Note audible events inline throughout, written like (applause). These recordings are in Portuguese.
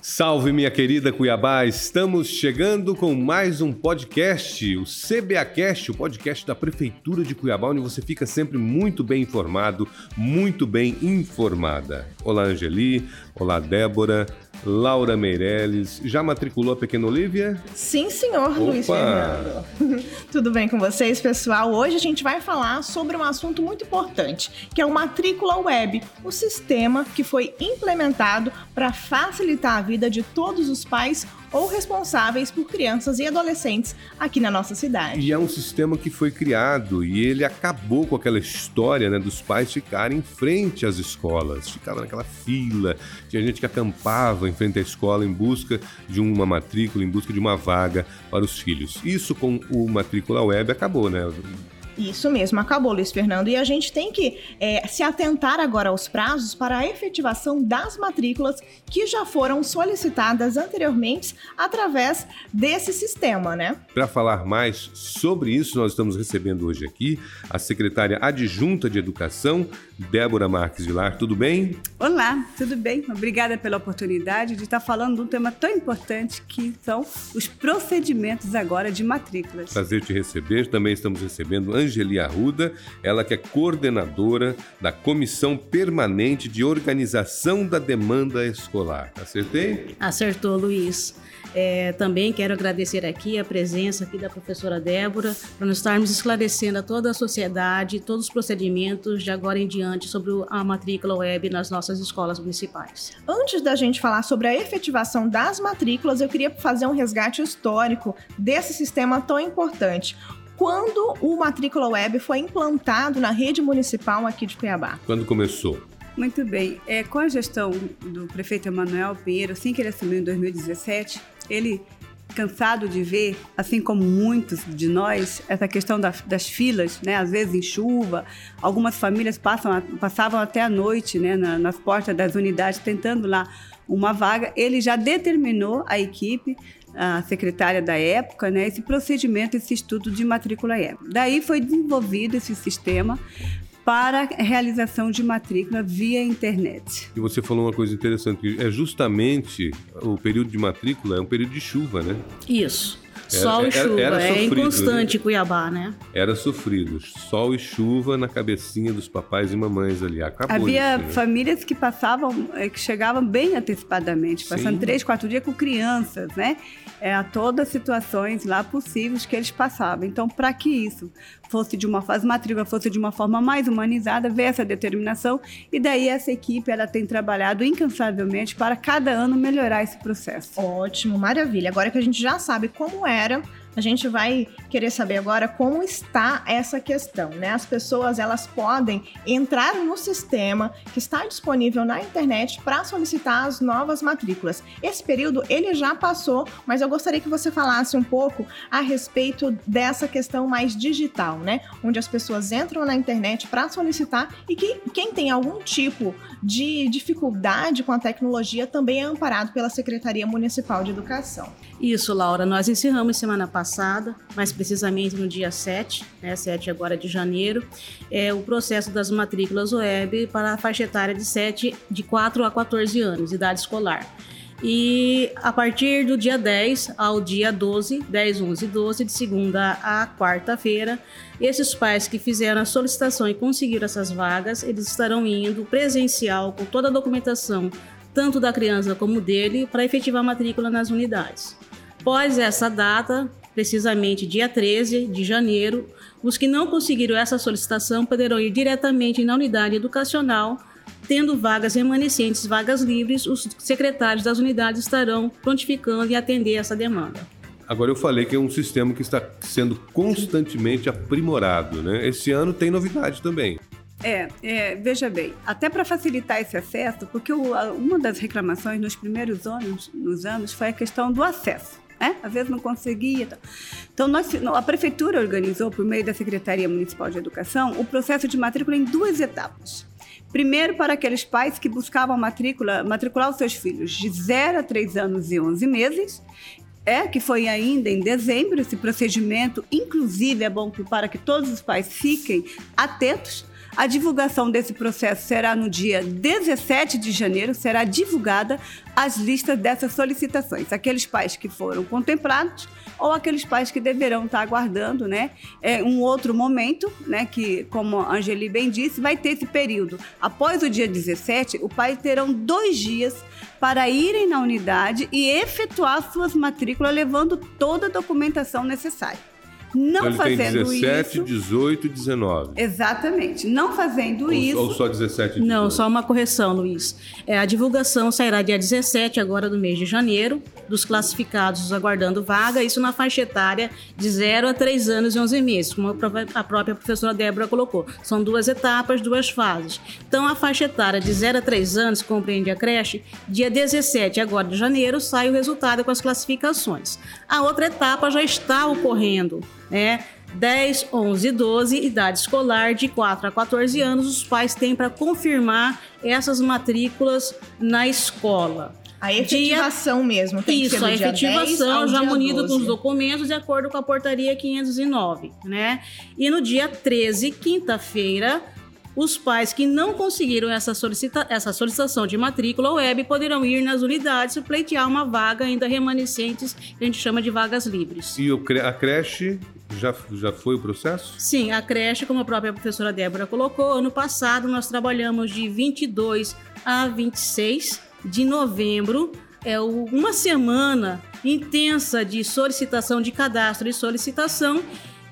Salve, minha querida Cuiabá! Estamos chegando com mais um podcast, o CBAcast, o podcast da Prefeitura de Cuiabá, onde você fica sempre muito bem informado, muito bem informada. Olá, Angeli. Olá, Débora. Laura Meirelles. Já matriculou a pequena Olivia? Sim, senhor, Opa. Luiz Fernando. (laughs) Tudo bem com vocês, pessoal? Hoje a gente vai falar sobre um assunto muito importante, que é o Matrícula Web, o sistema que foi implementado para facilitar a vida de todos os pais ou responsáveis por crianças e adolescentes aqui na nossa cidade. E é um sistema que foi criado e ele acabou com aquela história né, dos pais ficarem em frente às escolas, ficavam naquela fila, tinha gente que acampava em frente à escola em busca de uma matrícula, em busca de uma vaga para os filhos. Isso com o Matrícula Web acabou, né? Isso mesmo, acabou, Luiz Fernando. E a gente tem que é, se atentar agora aos prazos para a efetivação das matrículas que já foram solicitadas anteriormente através desse sistema, né? Para falar mais sobre isso, nós estamos recebendo hoje aqui a secretária adjunta de Educação, Débora Marques Vilar. Tudo bem? Olá, tudo bem? Obrigada pela oportunidade de estar falando de um tema tão importante que são os procedimentos agora de matrículas. Prazer te receber. Também estamos recebendo Angeli Arruda, ela que é coordenadora da Comissão Permanente de Organização da Demanda Escolar. Acertei? Acertou, Luiz. É, também quero agradecer aqui a presença aqui da professora Débora para nós estarmos esclarecendo a toda a sociedade todos os procedimentos de agora em diante sobre a matrícula web nas nossas escolas municipais. Antes da gente falar sobre a efetivação das matrículas, eu queria fazer um resgate histórico desse sistema tão importante quando o Matrícula Web foi implantado na rede municipal aqui de Cuiabá? Quando começou? Muito bem. É, com a gestão do prefeito Emanuel Pinheiro, assim que ele assumiu em 2017, ele cansado de ver, assim como muitos de nós, essa questão das, das filas, né? Às vezes em chuva, algumas famílias passam, passavam até a noite, né? Na, nas portas das unidades tentando lá uma vaga. Ele já determinou a equipe a secretária da época, né, esse procedimento, esse estudo de matrícula E. Daí foi desenvolvido esse sistema para realização de matrícula via internet. E você falou uma coisa interessante, é justamente o período de matrícula é um período de chuva, né? Isso. Sol era, e chuva. Era, era é inconstante né? Cuiabá, né? Era sofrido. Sol e chuva na cabecinha dos papais e mamães ali. Acabou Havia isso, né? famílias que passavam, eh, que chegavam bem antecipadamente, passando Sim. três, quatro dias com crianças, né? É, a todas as situações lá possíveis que eles passavam. Então, para que isso fosse de uma fase matrícula fosse de uma forma mais humanizada, ver essa determinação e daí essa equipe ela tem trabalhado incansavelmente para cada ano melhorar esse processo. Ótimo, maravilha. Agora que a gente já sabe como era a gente vai querer saber agora como está essa questão, né? As pessoas elas podem entrar no sistema que está disponível na internet para solicitar as novas matrículas. Esse período ele já passou, mas eu gostaria que você falasse um pouco a respeito dessa questão mais digital, né? Onde as pessoas entram na internet para solicitar e que quem tem algum tipo de dificuldade com a tecnologia também é amparado pela Secretaria Municipal de Educação. Isso, Laura. Nós encerramos semana passada, mais precisamente no dia 7, né, 7 agora de janeiro, é, o processo das matrículas web para a faixa etária de 7, de 4 a 14 anos, idade escolar. E a partir do dia 10 ao dia 12, 10, 11 e 12, de segunda a quarta-feira, esses pais que fizeram a solicitação e conseguiram essas vagas, eles estarão indo presencial com toda a documentação, tanto da criança como dele, para efetivar a matrícula nas unidades. Após essa data, precisamente dia 13 de janeiro, os que não conseguiram essa solicitação poderão ir diretamente na unidade educacional, tendo vagas remanescentes, vagas livres, os secretários das unidades estarão prontificando e atender essa demanda. Agora eu falei que é um sistema que está sendo constantemente aprimorado, né? Esse ano tem novidade também. É, é, veja bem, até para facilitar esse acesso, porque o, uma das reclamações nos primeiros anos, nos anos foi a questão do acesso né? Às vezes não conseguia. Então, nós, a prefeitura organizou, por meio da Secretaria Municipal de Educação, o processo de matrícula em duas etapas. Primeiro, para aqueles pais que buscavam matrícula, matricular os seus filhos de 0 a 3 anos e 11 meses, é que foi ainda em dezembro esse procedimento, inclusive é bom para que todos os pais fiquem atentos A divulgação desse processo será no dia 17 de janeiro, será divulgada as listas dessas solicitações. Aqueles pais que foram contemplados ou aqueles pais que deverão estar aguardando, né? É um outro momento, né? Que, como a Angeli bem disse, vai ter esse período. Após o dia 17, o pai terão dois dias para irem na unidade e efetuar suas matrículas, levando toda a documentação necessária. Não Então ele fazendo tem 17, isso. 18 e 19. Exatamente. Não fazendo Ou, isso. ou só 17 e 18? Não, só uma correção, Luiz. É, a divulgação sairá dia 17, agora do mês de janeiro, dos classificados aguardando vaga, isso na faixa etária de 0 a 3 anos e 11 meses, como a pró- a própria professora Débora colocou. São duas etapas, duas fases. Então, a faixa etária de 0 a 3 anos, compreende a creche, dia 17, agora de janeiro, sai o resultado com as classificações. A outra etapa já está ocorrendo, né? 10, 11 e 12, idade escolar de 4 a 14 anos, os pais têm para confirmar essas matrículas na escola. A efetivação mesmo tem que Isso, a dia 10 efetivação já dia munido com 12. os documentos de acordo com a portaria 509, né? E no dia 13, quinta-feira, os pais que não conseguiram essa, solicita essa solicitação de matrícula web poderão ir nas unidades e pleitear uma vaga ainda remanescentes, que a gente chama de vagas livres. E o cre- a creche já, já foi o processo? Sim, a creche, como a própria professora Débora colocou, ano passado nós trabalhamos de 22 a 26 de novembro. É uma semana intensa de solicitação, de cadastro e solicitação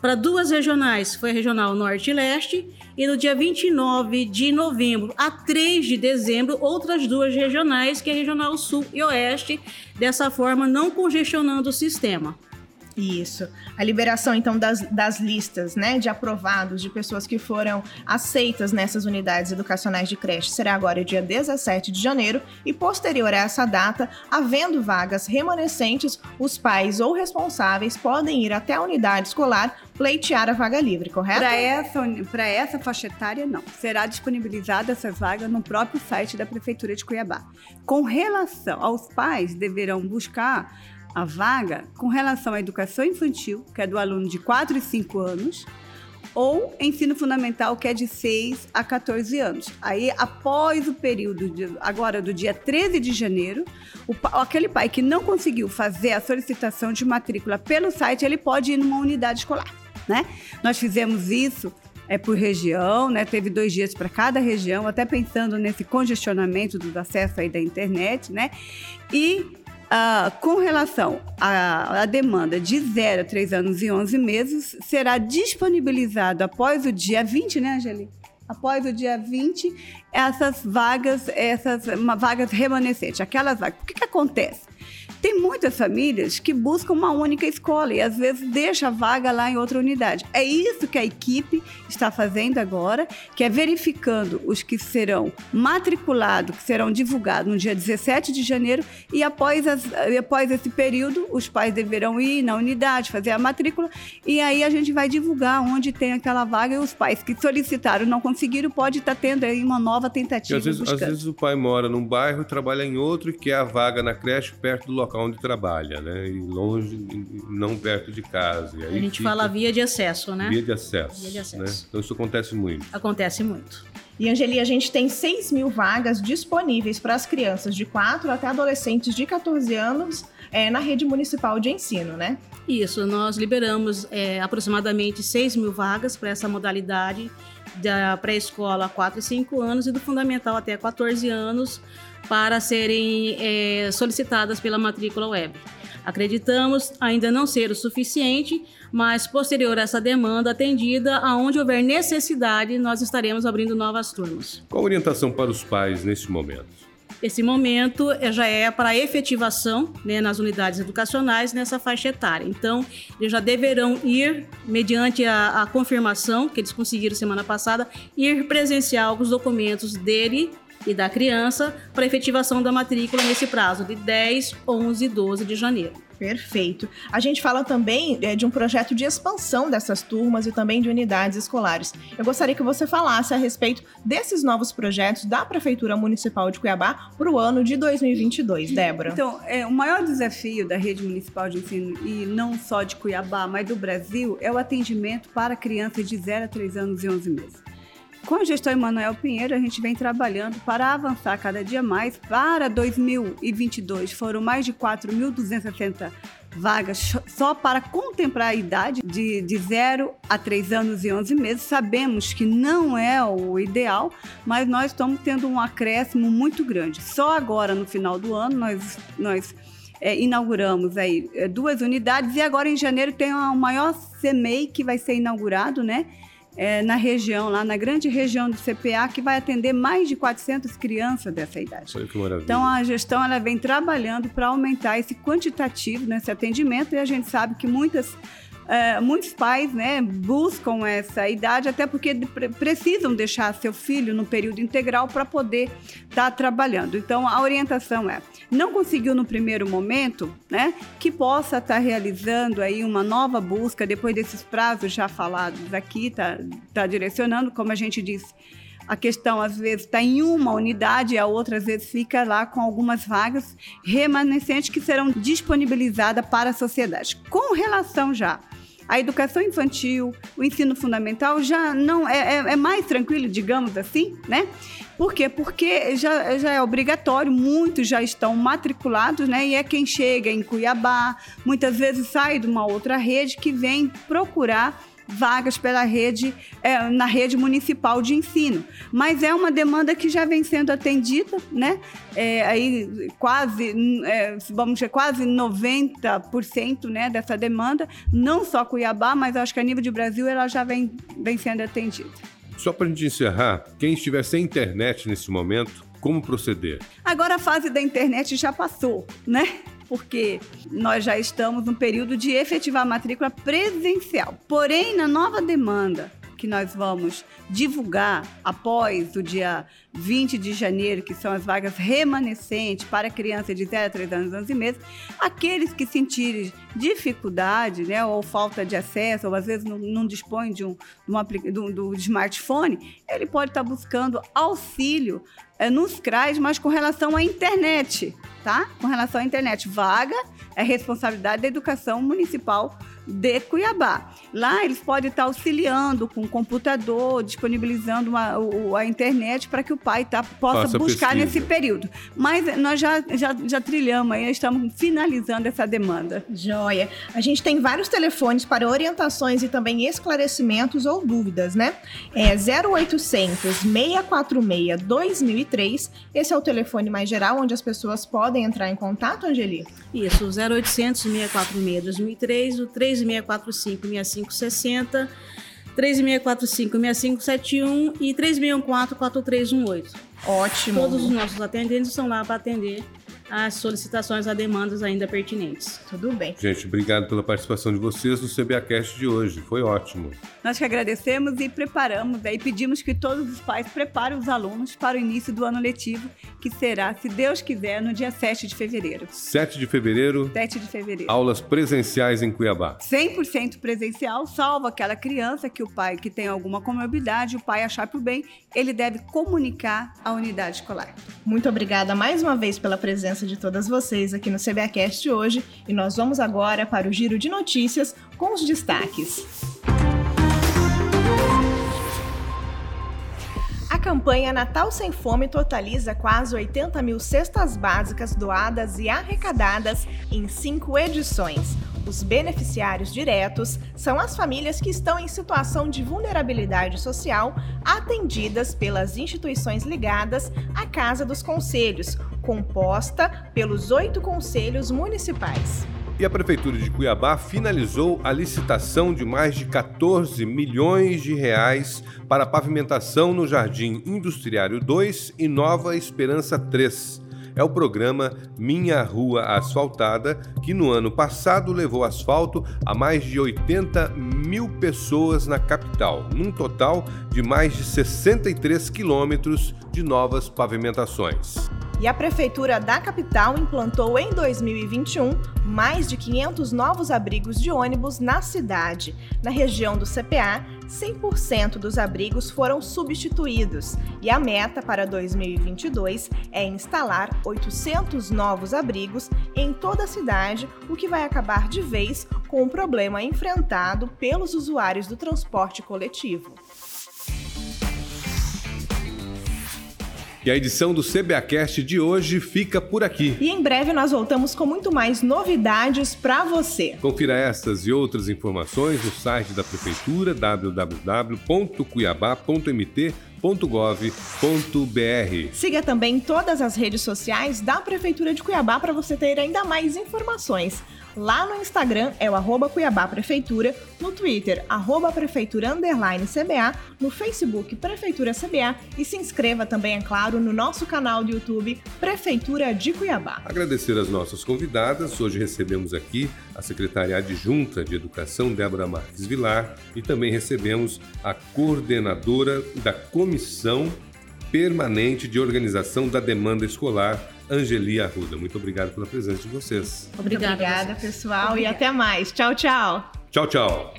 para duas regionais. Foi a Regional Norte e Leste. E no dia 29 de novembro a 3 de dezembro, outras duas regionais, que é a Regional Sul e Oeste, dessa forma não congestionando o sistema. Isso. A liberação, então, das, das listas, né, de aprovados, de pessoas que foram aceitas nessas unidades educacionais de creche, será agora dia 17 de janeiro e, posterior a essa data, havendo vagas remanescentes, os pais ou responsáveis podem ir até a unidade escolar pleitear a vaga livre, correto? Para essa, essa faixa etária, não. Será disponibilizada essa vaga no próprio site da Prefeitura de Cuiabá. Com relação aos pais, deverão buscar a vaga com relação à educação infantil, que é do aluno de 4 e 5 anos, ou ensino fundamental, que é de 6 a 14 anos. Aí, após o período, de- agora do dia 13 de janeiro, o aquele pai que não conseguiu fazer a solicitação de matrícula pelo site, ele pode ir numa unidade escolar, né? Nós fizemos isso é por região, né? Teve dois dias para cada região, até pensando nesse congestionamento dos acessos aí da internet, né? E ah, com relação à, à demanda de 0 a 3 anos e 11 meses, será disponibilizado após o dia 20, né, Angeli? Após o dia 20, essas vagas, essas vagas remanescentes, aquelas vagas. O que, que acontece? Tem muitas famílias que buscam uma única escola e às vezes deixa a vaga lá em outra unidade. É isso que a equipe está fazendo agora, que é verificando os que serão matriculados, que serão divulgados no dia 17 de janeiro e após, as- após esse período os pais deverão ir na unidade, fazer a matrícula e aí a gente vai divulgar onde tem aquela vaga e os pais que solicitaram e não conseguiram pode estar tendo aí uma nova tentativa às vezes, às vezes o pai mora num bairro, trabalha em outro e quer a vaga na creche perto do local onde trabalha, né? E longe, não perto de casa. A gente fica fala via de acesso, né? via de acesso. Via de acesso. né? Então isso acontece muito. Acontece muito. E, Angeli, a gente tem 6 mil vagas disponíveis para as crianças de 4 até adolescentes de 14 anos é, na rede municipal de ensino, né? Isso, nós liberamos é, aproximadamente 6 mil vagas para essa modalidade da pré-escola a 4 e 5 anos e do fundamental até 14 anos para serem é, solicitadas pela matrícula web. Acreditamos ainda não ser o suficiente, mas posterior a essa demanda atendida, aonde houver necessidade, nós estaremos abrindo novas turmas. Qual a orientação para os pais nesse momento? Esse momento eh, já é para efetivação né, nas unidades educacionais nessa faixa etária. Então, eles já deverão ir, mediante a, a confirmação que eles conseguiram semana passada, ir presenciar os documentos dele e da criança para efetivação da matrícula nesse prazo de 10, 11 e 12 de janeiro. Perfeito. A gente fala também é, de um projeto de expansão dessas turmas e também de unidades escolares. Eu gostaria que você falasse a respeito desses novos projetos da Prefeitura Municipal de Cuiabá para o ano de 2022, Débora. Então, é, o maior desafio da rede municipal de ensino, e não só de Cuiabá, mas do Brasil, é o atendimento para crianças de 0 a 3 anos e 11 meses. Com a gestão Emanuel Pinheiro, a gente vem trabalhando para avançar cada dia mais. Para 2022, foram mais de 4.260 vagas só para contemplar a idade de, de 0 a 3 anos e 11 meses. Sabemos que não é o ideal, mas nós estamos tendo um acréscimo muito grande. Só agora, no final do ano, nós, nós é, inauguramos aí é, duas unidades e agora em janeiro tem o maior CMEI que vai ser inaugurado, né? É, na região, lá na grande região do CPA, que vai atender mais de 400 crianças dessa idade. Olha que maravilha. Então, a gestão ela vem trabalhando para aumentar esse quantitativo nesse atendimento e a gente sabe que muitas Uh, muitos pais né, buscam essa idade até porque precisam deixar seu filho no período integral para poder estar tá trabalhando. Então, a orientação é: não conseguiu no primeiro momento, né, que possa estar tá realizando aí uma nova busca depois desses prazos já falados aqui, tá, tá direcionando, como a gente disse a questão às vezes está em uma unidade a outra às vezes fica lá com algumas vagas remanescentes que serão disponibilizadas para a sociedade. Com relação já a educação infantil, o ensino fundamental já não é, é, é mais tranquilo, digamos assim, né? Por quê? Porque já, já é obrigatório, muitos já estão matriculados, né? E é quem chega em Cuiabá, muitas vezes sai de uma outra rede que vem procurar vagas pela rede, é, na rede municipal de ensino. Mas é uma demanda que já vem sendo atendida, né? É, aí quase, é, vamos dizer, quase 90% né, dessa demanda, não só Cuiabá, mas acho que a nível de Brasil ela já vem, vem sendo atendida. Só para a gente encerrar, quem estiver sem internet nesse momento, como proceder? Agora a fase da internet já passou, né? Porque nós já estamos no período de efetivar a matrícula presencial. Porém, na nova demanda que nós vamos divulgar após o dia 20 de janeiro, que são as vagas remanescentes para crianças de 0 a 3 anos, anos e meses, aqueles que sentirem dificuldade, né, ou falta de acesso, ou às vezes não, não dispõe de um, do, do smartphone, ele pode estar buscando auxílio é, nos CRAs, mas com relação à internet, tá? Com relação à internet. Vaga é responsabilidade da educação municipal de Cuiabá. Lá eles podem estar auxiliando com o computador, disponibilizando uma, a internet para que o pai tá, possa Faça buscar pesquisa. nesse período. Mas nós já, já, já trilhamos aí, estamos finalizando essa demanda. Joia. A gente tem vários telefones para orientações e também esclarecimentos ou dúvidas, né? É 0800 646 2003. Esse é o telefone mais geral onde as pessoas podem entrar em contato, Angeli? Isso, 0800 646 2003, o 3 3645-6560, 3645-6571 e 3614-4318. Ótimo. Todos os nossos atendentes estão lá para atender as solicitações a demandas ainda pertinentes. Tudo bem. Gente, obrigado pela participação de vocês no CBAcast de hoje. Foi ótimo. Nós que agradecemos e preparamos e pedimos que todos os pais preparem os alunos para o início do ano letivo, que será, se Deus quiser, no dia 7 de fevereiro. 7 de fevereiro? 7 de fevereiro. Aulas presenciais em Cuiabá. 100% presencial, salvo aquela criança que o pai que tem alguma comorbidade, o pai achar por bem, ele deve comunicar à unidade escolar. Muito obrigada mais uma vez pela presença presença de todas vocês aqui no CBAcast hoje e nós vamos agora para o giro de notícias com os destaques. A campanha Natal Sem Fome totaliza quase 80 mil cestas básicas doadas e arrecadadas em cinco edições. Os beneficiários diretos são as famílias que estão em situação de vulnerabilidade social atendidas pelas instituições ligadas à Casa dos Conselhos, composta pelos oito conselhos municipais. E a Prefeitura de Cuiabá finalizou a licitação de mais de 14 milhões de reais para pavimentação no Jardim Industriário 2 e Nova Esperança 3 é o programa Minha Rua Asfaltada, que no ano passado levou asfalto a mais de 80 mil pessoas na capital, num total de mais de 63 quilômetros de novas pavimentações. E a Prefeitura da capital implantou em 2021 mais de 500 novos abrigos de ônibus na cidade. Na região do CPA, 100% dos abrigos foram substituídos e a meta para 2022 é instalar 800 novos abrigos em toda a cidade, o que vai acabar de vez com o problema enfrentado pelos usuários do transporte coletivo. E a edição do CBAcast de hoje fica por aqui. E em breve nós voltamos com muito mais novidades para você. Confira essas e outras informações no site da Prefeitura www.cuiabá.mt.gov.br. Siga também todas as redes sociais da Prefeitura de Cuiabá para você ter ainda mais informações. Lá no Instagram é o arroba Cuiabá Prefeitura, no Twitter, arroba Prefeitura Underline CBA, no Facebook Prefeitura CBA e se inscreva também, é claro, no nosso canal do YouTube Prefeitura de Cuiabá. Agradecer as nossas convidadas. Hoje recebemos aqui a secretária adjunta de Educação, Débora Marques Vilar, e também recebemos a coordenadora da Comissão Permanente de Organização da Demanda Escolar, Angeli Arruda. Muito obrigado pela presença de vocês. Obrigada, Obrigada pessoal, Obrigada. e até mais. Tchau, tchau. Tchau, tchau.